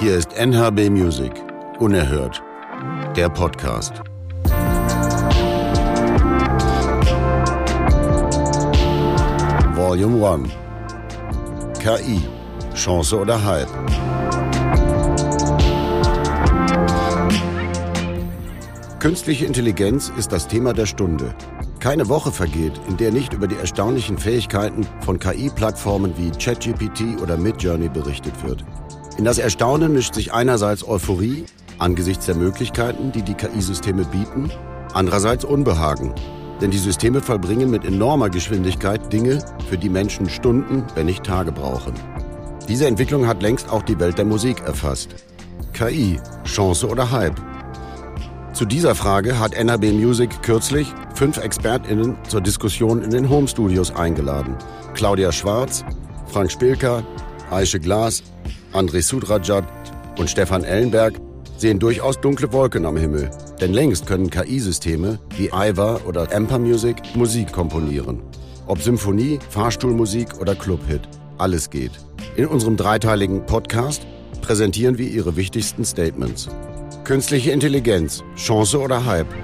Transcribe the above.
Hier ist NHB Music. Unerhört. Der Podcast. Volume 1. KI. Chance oder Hype? Künstliche Intelligenz ist das Thema der Stunde. Keine Woche vergeht, in der nicht über die erstaunlichen Fähigkeiten von KI-Plattformen wie ChatGPT oder Midjourney berichtet wird. In das Erstaunen mischt sich einerseits Euphorie angesichts der Möglichkeiten, die die KI-Systeme bieten, andererseits Unbehagen, denn die Systeme vollbringen mit enormer Geschwindigkeit Dinge, für die Menschen Stunden, wenn nicht Tage brauchen. Diese Entwicklung hat längst auch die Welt der Musik erfasst. KI, Chance oder Hype? Zu dieser Frage hat NRB Music kürzlich fünf ExpertInnen zur Diskussion in den Home Studios eingeladen. Claudia Schwarz, Frank Spilker, Aische Glas, André Sudrajat und Stefan Ellenberg sehen durchaus dunkle Wolken am Himmel. Denn längst können KI-Systeme wie Iva oder Amper Music Musik komponieren. Ob Symphonie, Fahrstuhlmusik oder Clubhit, alles geht. In unserem dreiteiligen Podcast präsentieren wir ihre wichtigsten Statements. Künstliche Intelligenz, Chance oder Hype?